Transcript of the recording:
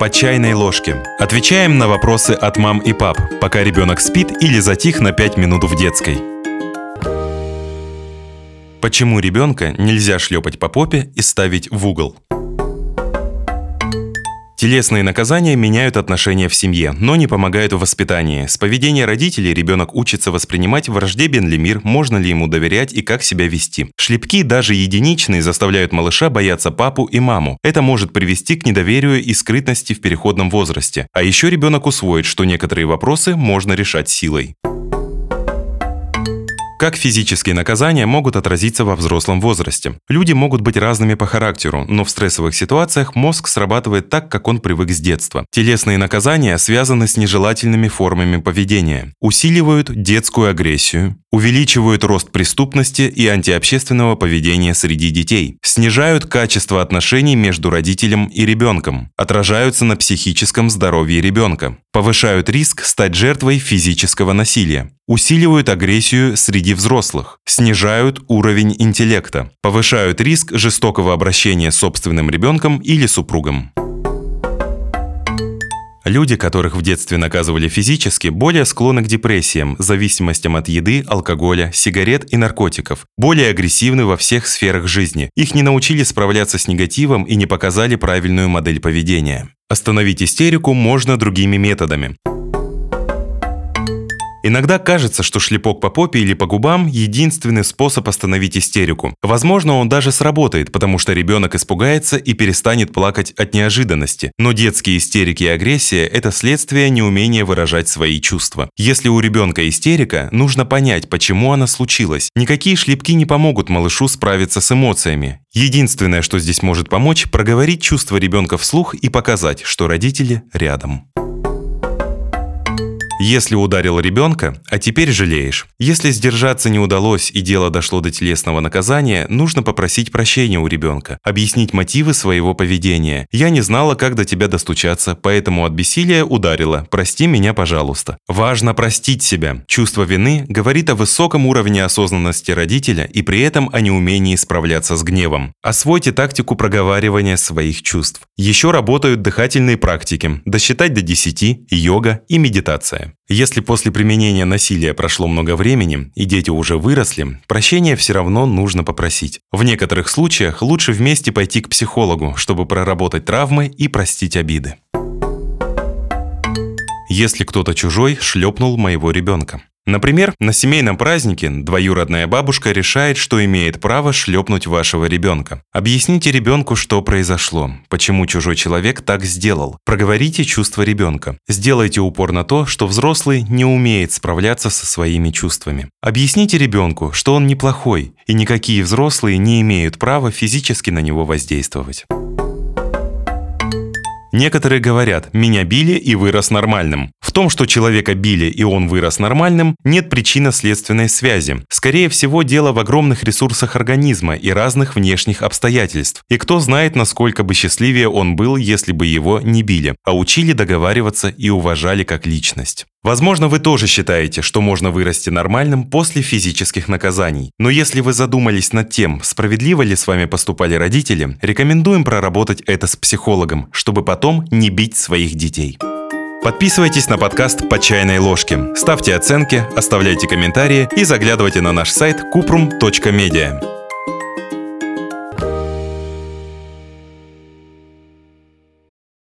По чайной ложке. Отвечаем на вопросы от мам и пап, пока ребенок спит или затих на 5 минут в детской. Почему ребенка нельзя шлепать по попе и ставить в угол? Телесные наказания меняют отношения в семье, но не помогают в воспитании. С поведения родителей ребенок учится воспринимать враждебен ли мир, можно ли ему доверять и как себя вести. Шлепки, даже единичные, заставляют малыша бояться папу и маму. Это может привести к недоверию и скрытности в переходном возрасте. А еще ребенок усвоит, что некоторые вопросы можно решать силой. Как физические наказания могут отразиться во взрослом возрасте? Люди могут быть разными по характеру, но в стрессовых ситуациях мозг срабатывает так, как он привык с детства. Телесные наказания связаны с нежелательными формами поведения, усиливают детскую агрессию, увеличивают рост преступности и антиобщественного поведения среди детей, снижают качество отношений между родителем и ребенком, отражаются на психическом здоровье ребенка, повышают риск стать жертвой физического насилия, усиливают агрессию среди взрослых, снижают уровень интеллекта, повышают риск жестокого обращения с собственным ребенком или супругом. Люди, которых в детстве наказывали физически, более склонны к депрессиям, зависимостям от еды, алкоголя, сигарет и наркотиков, более агрессивны во всех сферах жизни. Их не научили справляться с негативом и не показали правильную модель поведения. Остановить истерику можно другими методами. Иногда кажется, что шлепок по попе или по губам – единственный способ остановить истерику. Возможно, он даже сработает, потому что ребенок испугается и перестанет плакать от неожиданности. Но детские истерики и агрессия – это следствие неумения выражать свои чувства. Если у ребенка истерика, нужно понять, почему она случилась. Никакие шлепки не помогут малышу справиться с эмоциями. Единственное, что здесь может помочь – проговорить чувства ребенка вслух и показать, что родители рядом. Если ударил ребенка, а теперь жалеешь. Если сдержаться не удалось и дело дошло до телесного наказания, нужно попросить прощения у ребенка, объяснить мотивы своего поведения. Я не знала, как до тебя достучаться, поэтому от бессилия ударила. Прости меня, пожалуйста. Важно простить себя. Чувство вины говорит о высоком уровне осознанности родителя и при этом о неумении справляться с гневом. Освойте тактику проговаривания своих чувств. Еще работают дыхательные практики, досчитать до 10, йога и медитация. Если после применения насилия прошло много времени и дети уже выросли, прощения все равно нужно попросить. В некоторых случаях лучше вместе пойти к психологу, чтобы проработать травмы и простить обиды. Если кто-то чужой шлепнул моего ребенка. Например, на семейном празднике двоюродная бабушка решает, что имеет право шлепнуть вашего ребенка. Объясните ребенку, что произошло, почему чужой человек так сделал. Проговорите чувства ребенка. Сделайте упор на то, что взрослый не умеет справляться со своими чувствами. Объясните ребенку, что он неплохой, и никакие взрослые не имеют права физически на него воздействовать. Некоторые говорят, меня били и вырос нормальным. В том, что человека били и он вырос нормальным, нет причинно-следственной связи. Скорее всего, дело в огромных ресурсах организма и разных внешних обстоятельств. И кто знает, насколько бы счастливее он был, если бы его не били, а учили договариваться и уважали как личность. Возможно, вы тоже считаете, что можно вырасти нормальным после физических наказаний. Но если вы задумались над тем, справедливо ли с вами поступали родители, рекомендуем проработать это с психологом, чтобы потом не бить своих детей. Подписывайтесь на подкаст «По чайной ложке», ставьте оценки, оставляйте комментарии и заглядывайте на наш сайт kuprum.media.